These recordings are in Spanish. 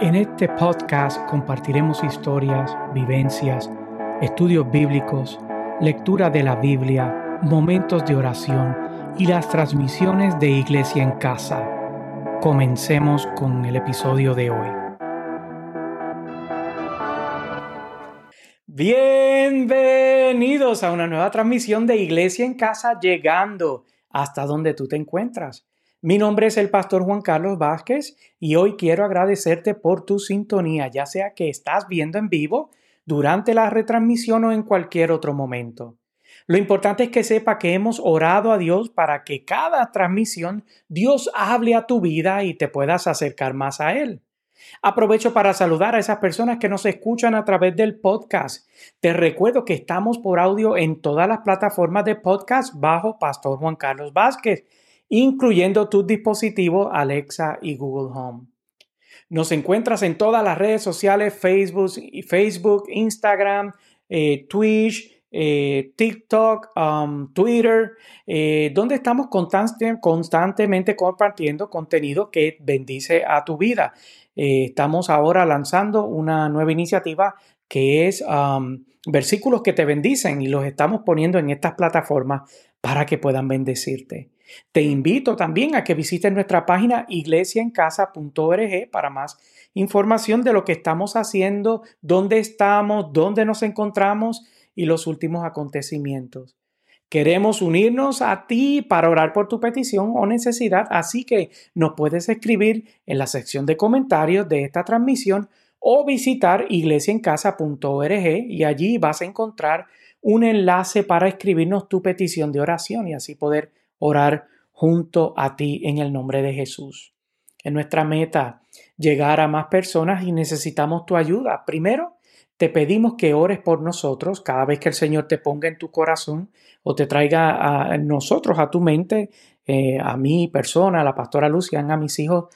En este podcast compartiremos historias, vivencias, estudios bíblicos, lectura de la Biblia, momentos de oración y las transmisiones de Iglesia en Casa. Comencemos con el episodio de hoy. Bienvenidos a una nueva transmisión de Iglesia en Casa llegando hasta donde tú te encuentras. Mi nombre es el pastor Juan Carlos Vázquez y hoy quiero agradecerte por tu sintonía, ya sea que estás viendo en vivo, durante la retransmisión o en cualquier otro momento. Lo importante es que sepa que hemos orado a Dios para que cada transmisión Dios hable a tu vida y te puedas acercar más a Él. Aprovecho para saludar a esas personas que nos escuchan a través del podcast. Te recuerdo que estamos por audio en todas las plataformas de podcast bajo Pastor Juan Carlos Vázquez incluyendo tus dispositivos Alexa y Google Home. Nos encuentras en todas las redes sociales, Facebook, Facebook Instagram, eh, Twitch, eh, TikTok, um, Twitter, eh, donde estamos constantemente compartiendo contenido que bendice a tu vida. estamos ahora lanzando una nueva iniciativa que es um, versículos que te bendicen y los estamos poniendo en estas plataformas para que puedan bendecirte. Te invito también a que visites nuestra página iglesiaencasa.org para más información de lo que estamos haciendo, dónde estamos, dónde nos encontramos y los últimos acontecimientos. Queremos unirnos a ti para orar por tu petición o necesidad, así que nos puedes escribir en la sección de comentarios de esta transmisión o visitar iglesiaencasa.org y allí vas a encontrar un enlace para escribirnos tu petición de oración y así poder orar junto a ti en el nombre de Jesús. Es nuestra meta llegar a más personas y necesitamos tu ayuda. Primero, te pedimos que ores por nosotros cada vez que el Señor te ponga en tu corazón o te traiga a nosotros, a tu mente, eh, a mi persona, a la pastora Luciana, a mis hijos.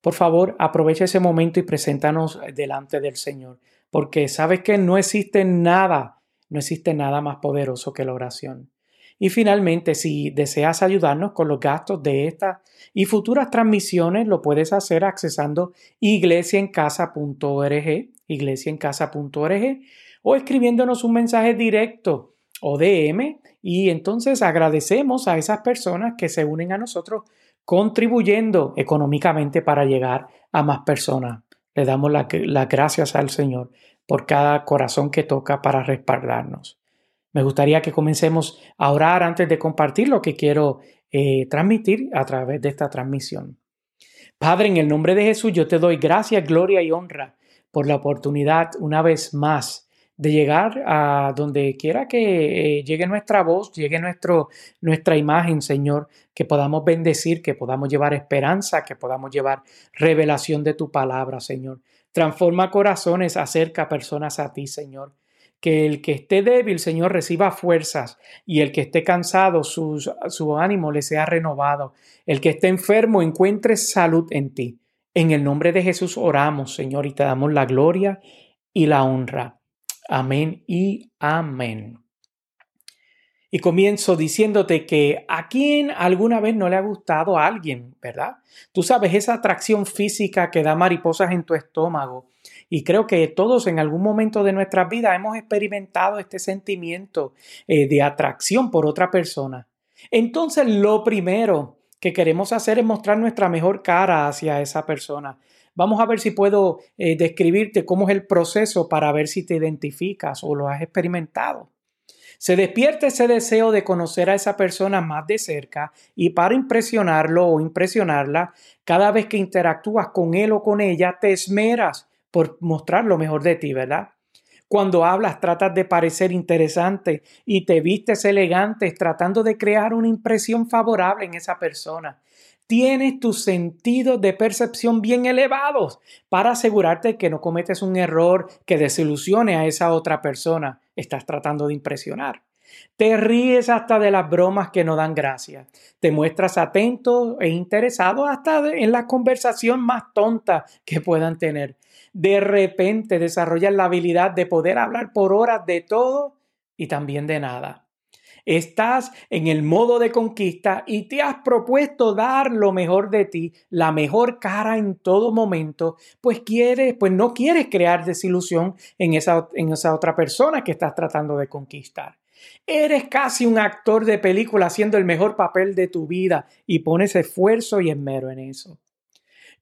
Por favor, aprovecha ese momento y preséntanos delante del Señor, porque sabes que no existe nada, no existe nada más poderoso que la oración. Y finalmente, si deseas ayudarnos con los gastos de esta y futuras transmisiones, lo puedes hacer accesando iglesiaencasa.org, iglesiaencasa.org, o escribiéndonos un mensaje directo o DM. Y entonces agradecemos a esas personas que se unen a nosotros contribuyendo económicamente para llegar a más personas. Le damos las gracias al Señor por cada corazón que toca para respaldarnos. Me gustaría que comencemos a orar antes de compartir lo que quiero eh, transmitir a través de esta transmisión. Padre, en el nombre de Jesús, yo te doy gracias, gloria y honra por la oportunidad una vez más de llegar a donde quiera que eh, llegue nuestra voz, llegue nuestro, nuestra imagen, Señor, que podamos bendecir, que podamos llevar esperanza, que podamos llevar revelación de tu palabra, Señor. Transforma corazones, acerca personas a ti, Señor que el que esté débil, Señor, reciba fuerzas y el que esté cansado, su, ánimo le sea renovado. El que esté enfermo encuentre salud en ti. En el nombre de Jesús oramos, Señor, y te damos la gloria y la honra. Amén y amén. Y comienzo diciéndote que a quien alguna vez no le ha gustado a alguien, ¿verdad? Tú sabes, esa atracción física que da mariposas en tu estómago y creo que todos en algún momento de nuestra vida hemos experimentado este sentimiento eh, de atracción por otra persona. Entonces, lo primero que queremos hacer es mostrar nuestra mejor cara hacia esa persona. Vamos a ver si puedo eh, describirte cómo es el proceso para ver si te identificas o lo has experimentado. Se despierta ese deseo de conocer a esa persona más de cerca y para impresionarlo o impresionarla, cada vez que interactúas con él o con ella, te esmeras por mostrar lo mejor de ti, ¿verdad? Cuando hablas tratas de parecer interesante y te vistes elegante tratando de crear una impresión favorable en esa persona. Tienes tus sentidos de percepción bien elevados para asegurarte que no cometes un error que desilusione a esa otra persona. Estás tratando de impresionar. Te ríes hasta de las bromas que no dan gracia. Te muestras atento e interesado hasta en la conversación más tonta que puedan tener de repente desarrollas la habilidad de poder hablar por horas de todo y también de nada. estás en el modo de conquista y te has propuesto dar lo mejor de ti, la mejor cara en todo momento, pues quieres, pues no quieres crear desilusión en esa, en esa otra persona que estás tratando de conquistar. Eres casi un actor de película haciendo el mejor papel de tu vida y pones esfuerzo y esmero en eso.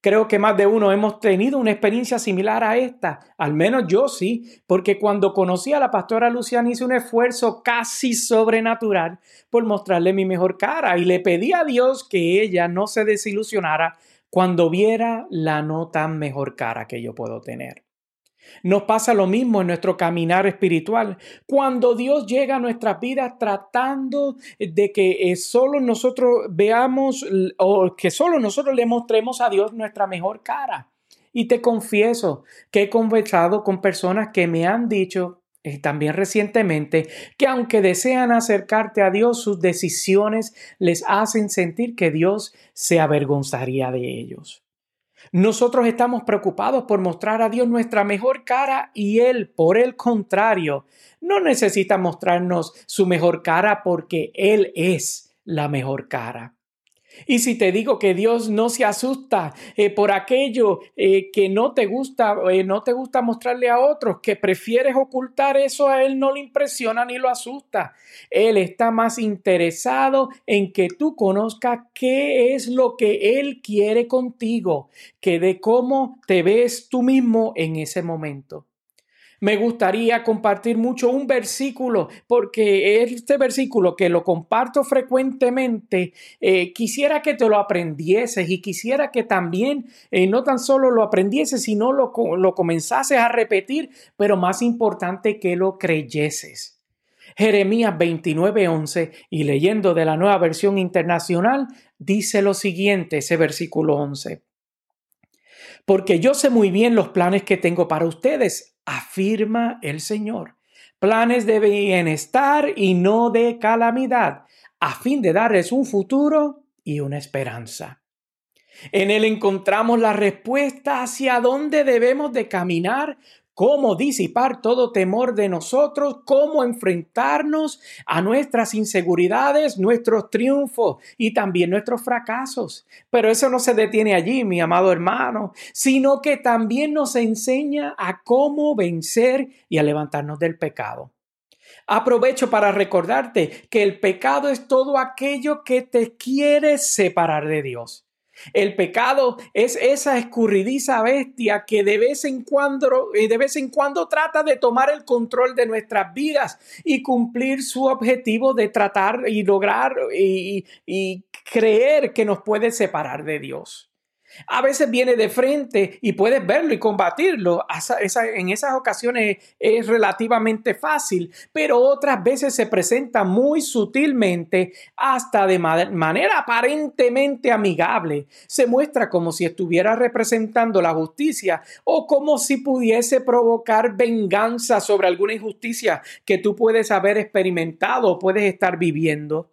Creo que más de uno hemos tenido una experiencia similar a esta, al menos yo sí, porque cuando conocí a la pastora Luciana hice un esfuerzo casi sobrenatural por mostrarle mi mejor cara y le pedí a Dios que ella no se desilusionara cuando viera la no tan mejor cara que yo puedo tener. Nos pasa lo mismo en nuestro caminar espiritual. Cuando Dios llega a nuestras vidas tratando de que eh, solo nosotros veamos o que solo nosotros le mostremos a Dios nuestra mejor cara. Y te confieso que he conversado con personas que me han dicho eh, también recientemente que aunque desean acercarte a Dios, sus decisiones les hacen sentir que Dios se avergonzaría de ellos. Nosotros estamos preocupados por mostrar a Dios nuestra mejor cara y Él, por el contrario, no necesita mostrarnos su mejor cara porque Él es la mejor cara. Y si te digo que Dios no se asusta eh, por aquello eh, que no te gusta, eh, no te gusta mostrarle a otros, que prefieres ocultar eso a Él no le impresiona ni lo asusta. Él está más interesado en que tú conozcas qué es lo que Él quiere contigo, que de cómo te ves tú mismo en ese momento. Me gustaría compartir mucho un versículo porque este versículo que lo comparto frecuentemente, eh, quisiera que te lo aprendieses y quisiera que también eh, no tan solo lo aprendieses, sino lo, lo comenzases a repetir, pero más importante que lo creyeses. Jeremías 29:11 y leyendo de la nueva versión internacional, dice lo siguiente, ese versículo 11. Porque yo sé muy bien los planes que tengo para ustedes, afirma el Señor. Planes de bienestar y no de calamidad, a fin de darles un futuro y una esperanza. En él encontramos la respuesta hacia dónde debemos de caminar cómo disipar todo temor de nosotros, cómo enfrentarnos a nuestras inseguridades, nuestros triunfos y también nuestros fracasos. Pero eso no se detiene allí, mi amado hermano, sino que también nos enseña a cómo vencer y a levantarnos del pecado. Aprovecho para recordarte que el pecado es todo aquello que te quiere separar de Dios. El pecado es esa escurridiza bestia que de vez en cuando, eh, de vez en cuando trata de tomar el control de nuestras vidas y cumplir su objetivo de tratar y lograr y, y creer que nos puede separar de Dios. A veces viene de frente y puedes verlo y combatirlo. En esas ocasiones es relativamente fácil, pero otras veces se presenta muy sutilmente, hasta de manera aparentemente amigable. Se muestra como si estuviera representando la justicia o como si pudiese provocar venganza sobre alguna injusticia que tú puedes haber experimentado o puedes estar viviendo.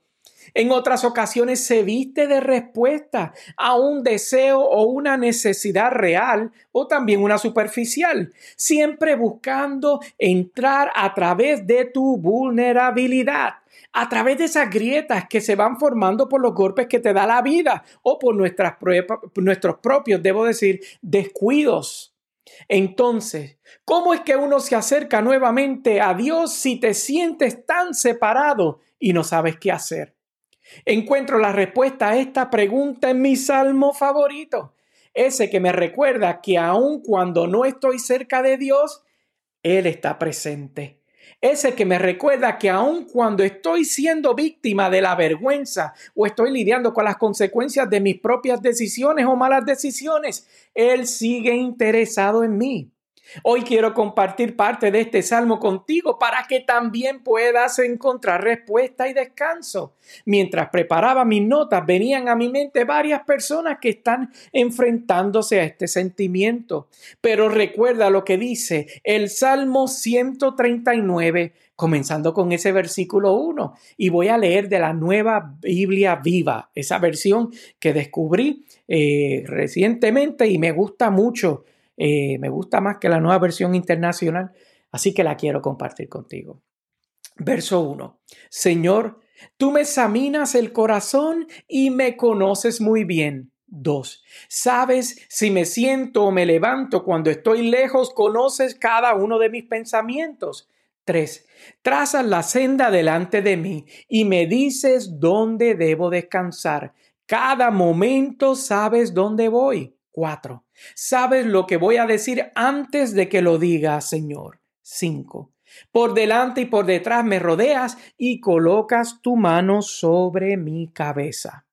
En otras ocasiones se viste de respuesta a un deseo o una necesidad real o también una superficial, siempre buscando entrar a través de tu vulnerabilidad a través de esas grietas que se van formando por los golpes que te da la vida o por nuestros propios, debo decir, descuidos. Entonces, ¿cómo es que uno se acerca nuevamente a Dios si te sientes tan separado y no sabes qué hacer? Encuentro la respuesta a esta pregunta en mi salmo favorito, ese que me recuerda que aun cuando no estoy cerca de Dios, Él está presente. Ese que me recuerda que aun cuando estoy siendo víctima de la vergüenza o estoy lidiando con las consecuencias de mis propias decisiones o malas decisiones, Él sigue interesado en mí. Hoy quiero compartir parte de este salmo contigo para que también puedas encontrar respuesta y descanso. Mientras preparaba mis notas, venían a mi mente varias personas que están enfrentándose a este sentimiento. Pero recuerda lo que dice el Salmo 139, comenzando con ese versículo 1. Y voy a leer de la nueva Biblia viva, esa versión que descubrí eh, recientemente y me gusta mucho eh, me gusta más que la nueva versión internacional, así que la quiero compartir contigo. Verso 1. Señor, Tú me examinas el corazón y me conoces muy bien. 2. Sabes si me siento o me levanto cuando estoy lejos, conoces cada uno de mis pensamientos. 3. Trazas la senda delante de mí y me dices dónde debo descansar. Cada momento sabes dónde voy. 4. Sabes lo que voy a decir antes de que lo diga, Señor. 5. Por delante y por detrás me rodeas y colocas tu mano sobre mi cabeza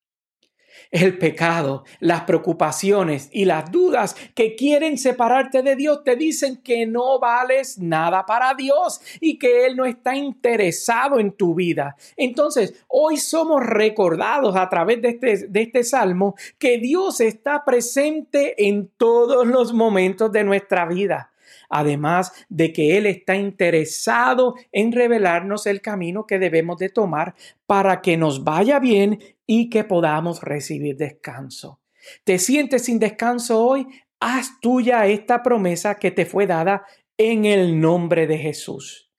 el pecado, las preocupaciones y las dudas que quieren separarte de Dios te dicen que no vales nada para Dios y que Él no está interesado en tu vida. Entonces, hoy somos recordados a través de este, de este salmo que Dios está presente en todos los momentos de nuestra vida además de que Él está interesado en revelarnos el camino que debemos de tomar para que nos vaya bien y que podamos recibir descanso. ¿Te sientes sin descanso hoy? Haz tuya esta promesa que te fue dada en el nombre de Jesús.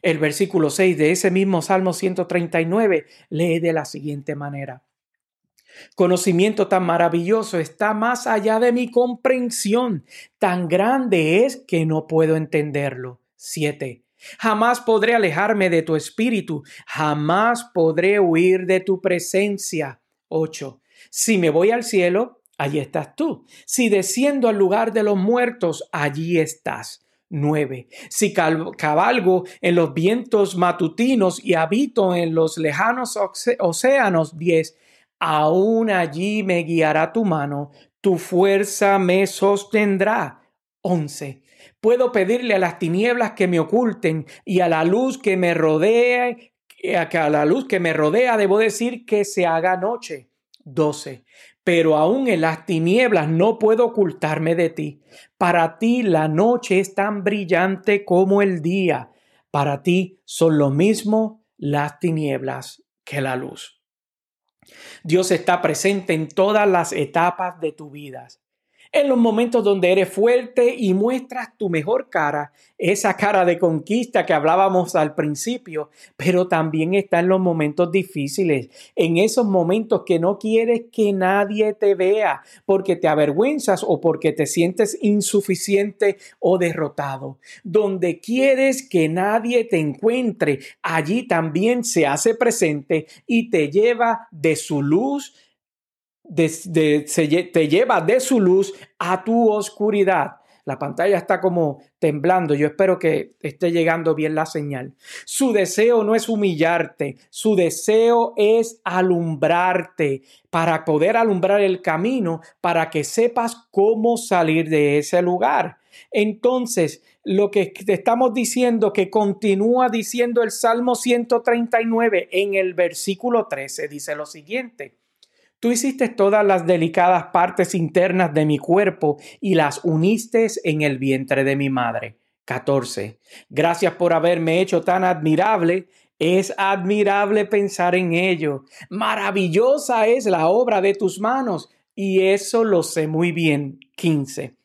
El versículo 6 de ese mismo Salmo 139 lee de la siguiente manera. Conocimiento tan maravilloso está más allá de mi comprensión. Tan grande es que no puedo entenderlo. 7. Jamás podré alejarme de tu espíritu, jamás podré huir de tu presencia. 8. Si me voy al cielo, allí estás tú. Si desciendo al lugar de los muertos, allí estás. 9. Si cabalgo en los vientos matutinos y habito en los lejanos océanos, 10 aún allí me guiará tu mano, tu fuerza me sostendrá. 11. Puedo pedirle a las tinieblas que me oculten y a la luz que me rodea, que a la luz que me rodea debo decir que se haga noche. 12. Pero aún en las tinieblas no puedo ocultarme de ti. Para ti la noche es tan brillante como el día. Para ti son lo mismo las tinieblas que la luz. Dios está presente en todas las etapas de tu vida en los momentos donde eres fuerte y muestras tu mejor cara, esa cara de conquista que hablábamos al principio, pero también está en los momentos difíciles, en esos momentos que no quieres que nadie te vea porque te avergüenzas o porque te sientes insuficiente o derrotado. Donde quieres que nadie te encuentre, allí también se hace presente y te lleva de su luz te lleva de su luz a tu oscuridad. La pantalla está como temblando. Yo espero que esté llegando bien la señal. Su deseo no es humillarte, su deseo es alumbrarte para poder alumbrar el camino para que sepas cómo salir de ese lugar. Entonces, lo que te estamos diciendo, que continúa diciendo el Salmo 139 en el versículo 13, dice lo siguiente. Tú hiciste todas las delicadas partes internas de mi cuerpo y las uniste en el vientre de mi madre. 14. Gracias por haberme hecho tan admirable. Es admirable pensar en ello. Maravillosa es la obra de tus manos y eso lo sé muy bien. 15.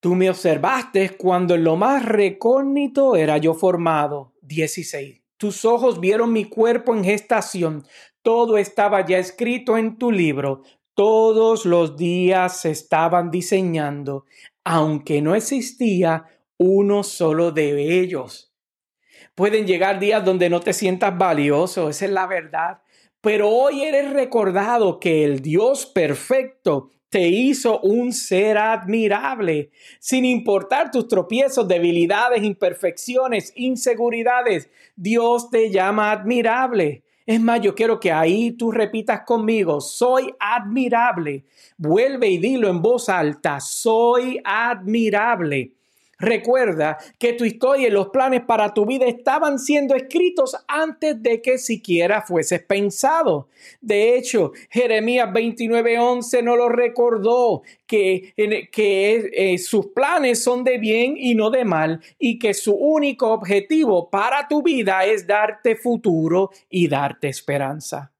Tú me observaste cuando en lo más recógnito era yo formado. 16. Tus ojos vieron mi cuerpo en gestación. Todo estaba ya escrito en tu libro. Todos los días se estaban diseñando, aunque no existía uno solo de ellos. Pueden llegar días donde no te sientas valioso, esa es la verdad. Pero hoy eres recordado que el Dios perfecto te hizo un ser admirable, sin importar tus tropiezos, debilidades, imperfecciones, inseguridades. Dios te llama admirable. Es más, yo quiero que ahí tú repitas conmigo, soy admirable. Vuelve y dilo en voz alta, soy admirable. Recuerda que tu historia y los planes para tu vida estaban siendo escritos antes de que siquiera fueses pensado. De hecho, Jeremías 29:11 no lo recordó, que, que eh, sus planes son de bien y no de mal, y que su único objetivo para tu vida es darte futuro y darte esperanza.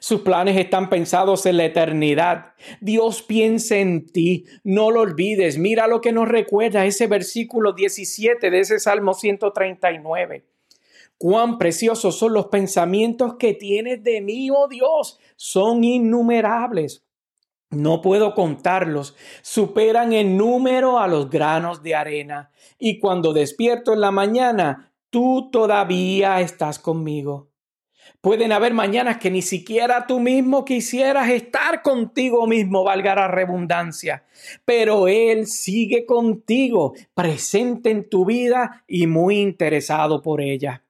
Sus planes están pensados en la eternidad. Dios piensa en ti. No lo olvides. Mira lo que nos recuerda ese versículo 17 de ese Salmo 139. Cuán preciosos son los pensamientos que tienes de mí, oh Dios. Son innumerables. No puedo contarlos, superan en número a los granos de arena. Y cuando despierto en la mañana, tú todavía estás conmigo. Pueden haber mañanas que ni siquiera tú mismo quisieras estar contigo mismo, valga la redundancia, pero Él sigue contigo, presente en tu vida y muy interesado por ella.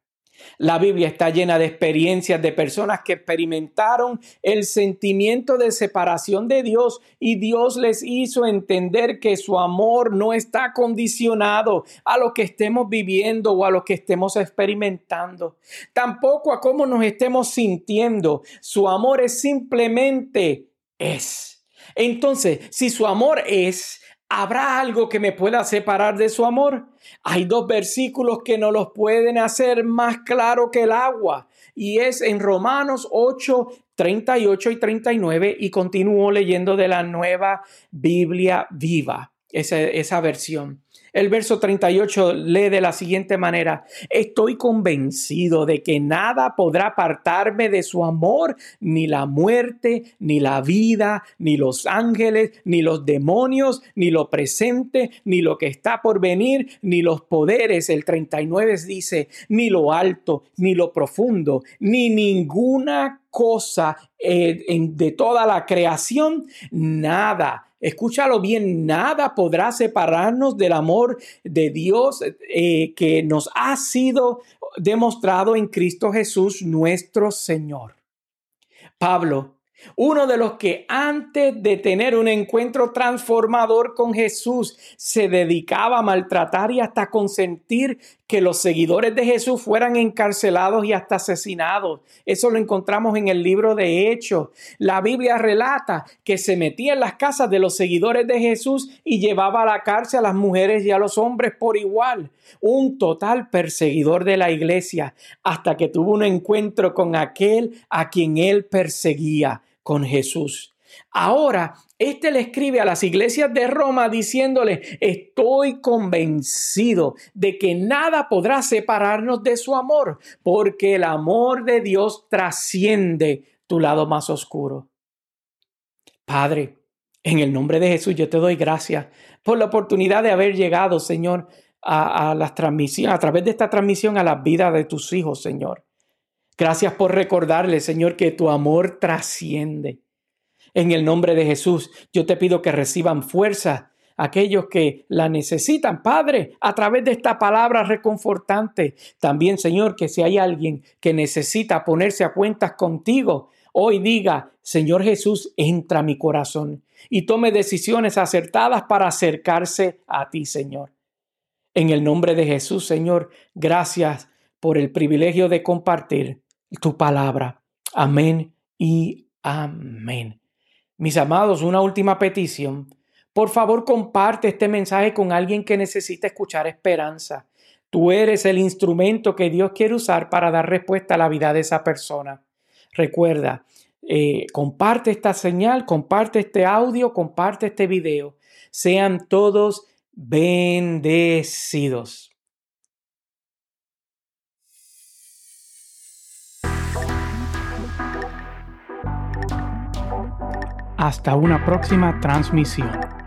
La Biblia está llena de experiencias de personas que experimentaron el sentimiento de separación de Dios y Dios les hizo entender que su amor no está condicionado a lo que estemos viviendo o a lo que estemos experimentando. Tampoco a cómo nos estemos sintiendo. Su amor es simplemente es. Entonces, si su amor es, ¿Habrá algo que me pueda separar de su amor? Hay dos versículos que nos los pueden hacer más claro que el agua y es en Romanos 8, 38 y 39 y continúo leyendo de la nueva Biblia viva, esa, esa versión. El verso 38 lee de la siguiente manera, estoy convencido de que nada podrá apartarme de su amor, ni la muerte, ni la vida, ni los ángeles, ni los demonios, ni lo presente, ni lo que está por venir, ni los poderes. El 39 dice, ni lo alto, ni lo profundo, ni ninguna cosa eh, de toda la creación, nada escúchalo bien, nada podrá separarnos del amor de Dios eh, que nos ha sido demostrado en Cristo Jesús nuestro Señor. Pablo uno de los que antes de tener un encuentro transformador con Jesús se dedicaba a maltratar y hasta consentir que los seguidores de Jesús fueran encarcelados y hasta asesinados. Eso lo encontramos en el libro de Hechos. La Biblia relata que se metía en las casas de los seguidores de Jesús y llevaba a la cárcel a las mujeres y a los hombres por igual. Un total perseguidor de la iglesia hasta que tuvo un encuentro con aquel a quien él perseguía con Jesús. Ahora, este le escribe a las iglesias de Roma diciéndole, estoy convencido de que nada podrá separarnos de su amor, porque el amor de Dios trasciende tu lado más oscuro. Padre, en el nombre de Jesús yo te doy gracias por la oportunidad de haber llegado, Señor, a, a las transmisiones, a través de esta transmisión a la vida de tus hijos, Señor. Gracias por recordarle, Señor, que tu amor trasciende. En el nombre de Jesús, yo te pido que reciban fuerza aquellos que la necesitan, Padre, a través de esta palabra reconfortante. También, Señor, que si hay alguien que necesita ponerse a cuentas contigo, hoy diga, Señor Jesús, entra a mi corazón y tome decisiones acertadas para acercarse a ti, Señor. En el nombre de Jesús, Señor, gracias por el privilegio de compartir tu palabra. Amén y amén. Mis amados, una última petición. Por favor, comparte este mensaje con alguien que necesita escuchar esperanza. Tú eres el instrumento que Dios quiere usar para dar respuesta a la vida de esa persona. Recuerda, eh, comparte esta señal, comparte este audio, comparte este video. Sean todos bendecidos. Hasta una próxima transmisión.